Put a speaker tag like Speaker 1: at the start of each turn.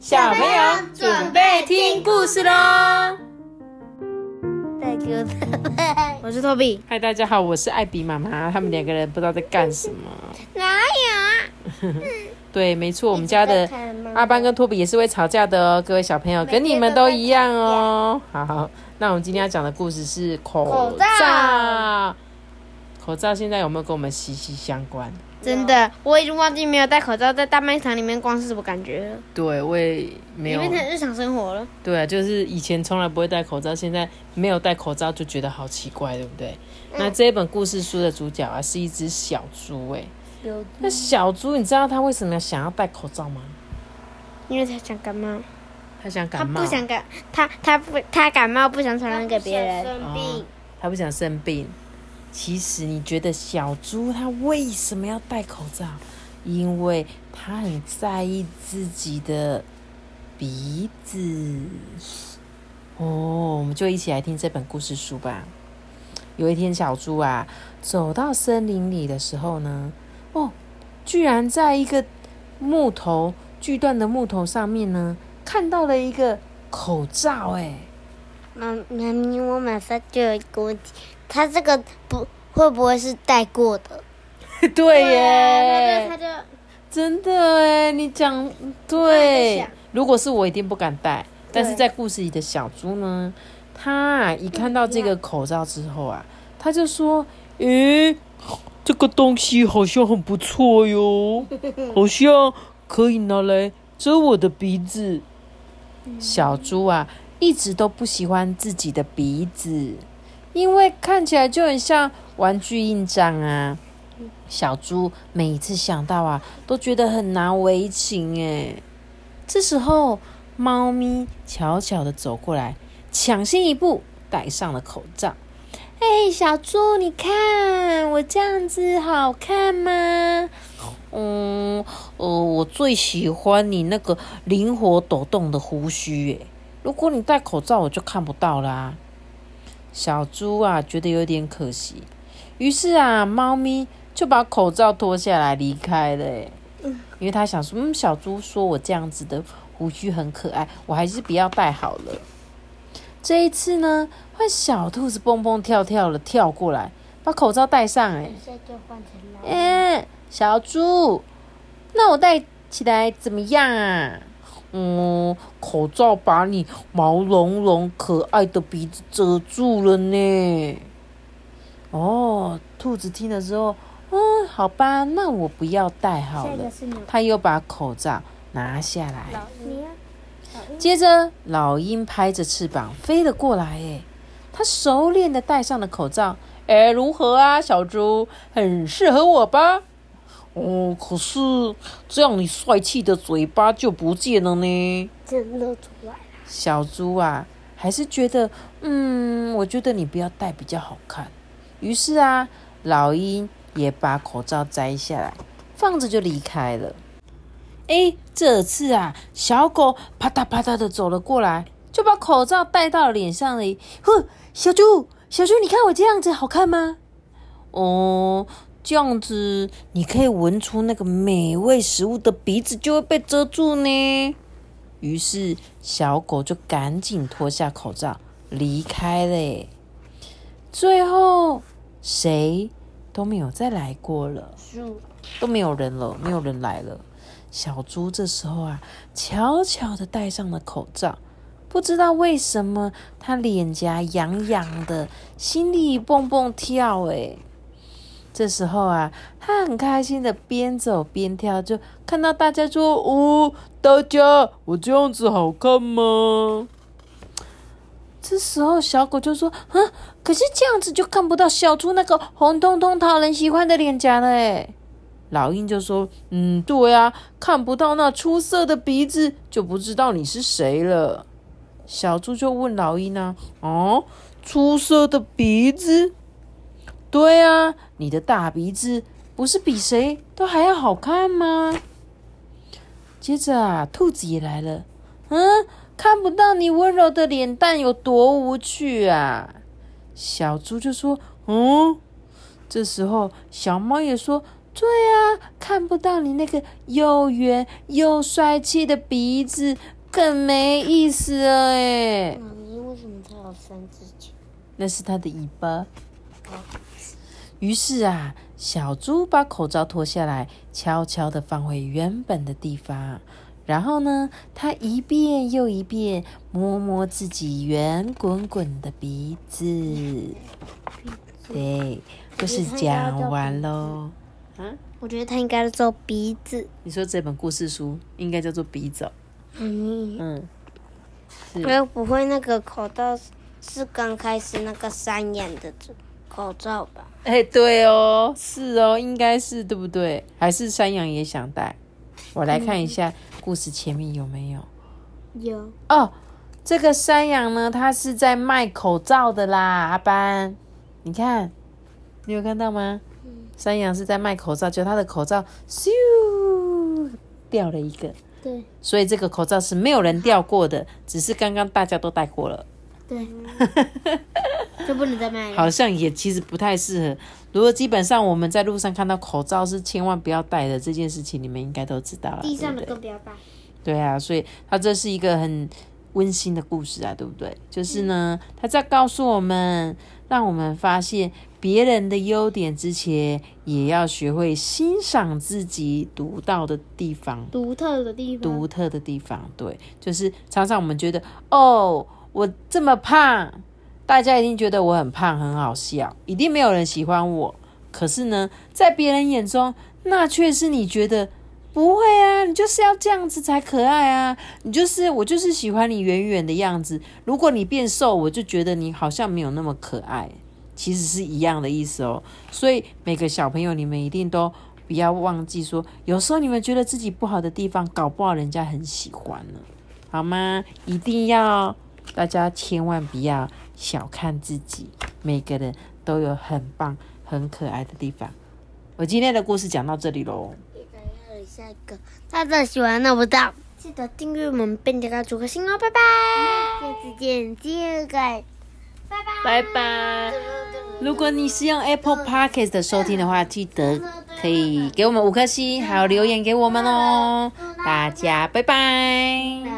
Speaker 1: 小朋友准备听故事喽！
Speaker 2: 再给我 我是托比。
Speaker 1: 嗨，大家好，我是艾比妈妈。他们两个人不知道在干什么。
Speaker 2: 哪有啊？
Speaker 1: 对，没错，我们家的阿班跟托比也是会吵架的哦，各位小朋友，跟你们都一样哦。好，那我们今天要讲的故事是口罩。口罩现在有没有跟我们息息相关？
Speaker 2: 真的，我已经忘记没有戴口罩在大卖场里面逛是什么感觉了。
Speaker 1: 对，我也没有。
Speaker 2: 变成日常生活了。
Speaker 1: 对啊，就是以前从来不会戴口罩，现在没有戴口罩就觉得好奇怪，对不对？那这一本故事书的主角啊，是一只小猪，哎。那小猪，你知道它为什么想要戴口罩吗？
Speaker 2: 因为它想感冒。
Speaker 1: 他想感冒。
Speaker 2: 他不想感，他他不他感冒不想传染给别人。
Speaker 3: 生病。
Speaker 1: 他不想生病。其实你觉得小猪它为什么要戴口罩？因为它很在意自己的鼻子。哦，我们就一起来听这本故事书吧。有一天，小猪啊走到森林里的时候呢，哦，居然在一个木头锯断的木头上面呢，看到了一个口罩。哎，
Speaker 2: 妈妈咪，我马上就有一个问题。他这个不会不会是戴过的？
Speaker 1: 对耶，
Speaker 2: 他就
Speaker 1: 真的哎，你讲对。如果是我，一定不敢戴。但是在故事里的小猪呢，他一看到这个口罩之后啊，他就说：“诶，这个东西好像很不错哟，好像可以拿来遮我的鼻子。”小猪啊，一直都不喜欢自己的鼻子。因为看起来就很像玩具印章啊！小猪每一次想到啊，都觉得很难为情诶。这时候，猫咪悄悄的走过来，抢先一步戴上了口罩。哎，小猪，你看我这样子好看吗？嗯，呃，我最喜欢你那个灵活抖动的胡须诶。如果你戴口罩，我就看不到啦。小猪啊，觉得有点可惜，于是啊，猫咪就把口罩脱下来离开了。因为他想说，嗯，小猪说我这样子的胡须很可爱，我还是不要戴好了。这一次呢，换小兔子蹦蹦跳跳的跳过来，把口罩戴上。哎，嗯，小猪，那我戴起来怎么样啊？嗯，口罩把你毛茸茸可爱的鼻子遮住了呢。哦，兔子听了之后，嗯，好吧，那我不要戴好了。他又把口罩拿下来。接着，老鹰拍着翅膀飞了过来。哎，他熟练的戴上了口罩。哎，如何啊，小猪？很适合我吧？哦，可是这样你帅气的嘴巴就不见了呢。
Speaker 2: 真的出来了。
Speaker 1: 小猪啊，还是觉得，嗯，我觉得你不要戴比较好看。于是啊，老鹰也把口罩摘下来，放着就离开了。哎，这次啊，小狗啪嗒啪嗒的走了过来，就把口罩戴到脸上了。哼，小猪，小猪，你看我这样子好看吗？哦。这样子，你可以闻出那个美味食物的鼻子就会被遮住呢。于是，小狗就赶紧脱下口罩离开了。最后，谁都没有再来过了，都没有人了，没有人来了。小猪这时候啊，悄悄的戴上了口罩，不知道为什么，他脸颊痒痒的，心里蹦蹦跳，哎。这时候啊，他很开心的边走边跳，就看到大家说：“哦，大家，我这样子好看吗？”这时候小狗就说：“啊，可是这样子就看不到小猪那个红彤彤、讨人喜欢的脸颊了。”哎，老鹰就说：“嗯，对啊，看不到那出色的鼻子，就不知道你是谁了。”小猪就问老鹰呢：“哦，出色的鼻子？”对啊，你的大鼻子不是比谁都还要好看吗？接着啊，兔子也来了。嗯，看不到你温柔的脸蛋有多无趣啊！小猪就说：“嗯。”这时候，小猫也说：“这对啊，看不到你那个又圆又帅气的鼻子，更没意思了哎。
Speaker 2: 妈咪，为什么它有三只脚？
Speaker 1: 那是它的尾巴。于是啊，小猪把口罩脱下来，悄悄的放回原本的地方。然后呢，它一遍又一遍摸摸自己圆滚滚的鼻子。对，故事讲完喽。
Speaker 2: 啊，我觉得它应该叫做鼻子。
Speaker 1: 你说这本故事书应该叫做鼻子？
Speaker 2: 嗯嗯。我又不会那个口罩是刚开始那个三眼的口罩吧？
Speaker 1: 哎，对哦，是哦，应该是对不对？还是山羊也想戴？我来看一下故事前面有没有？
Speaker 2: 有
Speaker 1: 哦，这个山羊呢，它是在卖口罩的啦，阿班，你看，你有看到吗？山羊是在卖口罩，就它的口罩咻掉了一个，
Speaker 2: 对，
Speaker 1: 所以这个口罩是没有人掉过的，只是刚刚大家都戴过了，
Speaker 2: 对，就不能再卖了。
Speaker 1: 好像也其实不太适合。如果基本上我们在路上看到口罩是千万不要戴的这件事情，你们应该都知道了。
Speaker 2: 地上的更不要戴。
Speaker 1: 对啊，所以它这是一个很温馨的故事啊，对不对？就是呢，他在告诉我们，让我们发现。别人的优点之前，也要学会欣赏自己独到的地方、
Speaker 2: 独特的地方、
Speaker 1: 独特的地方。对，就是常常我们觉得，哦，我这么胖，大家一定觉得我很胖，很好笑，一定没有人喜欢我。可是呢，在别人眼中，那却是你觉得不会啊，你就是要这样子才可爱啊，你就是我就是喜欢你圆圆的样子。如果你变瘦，我就觉得你好像没有那么可爱。其实是一样的意思哦，所以每个小朋友，你们一定都不要忘记说，有时候你们觉得自己不好的地方，搞不好人家很喜欢呢，好吗？一定要大家千万不要小看自己，每个人都有很棒、很可爱的地方。我今天的故事讲到这里喽。
Speaker 2: 下一个，大家喜欢那不到，记得订阅我们并点个主个心哦，拜拜，下次见，记得盖。
Speaker 1: 拜拜！如果你是用 Apple Podcast 的收听的话，记得可以给我们五颗星，还有留言给我们哦。大家拜拜。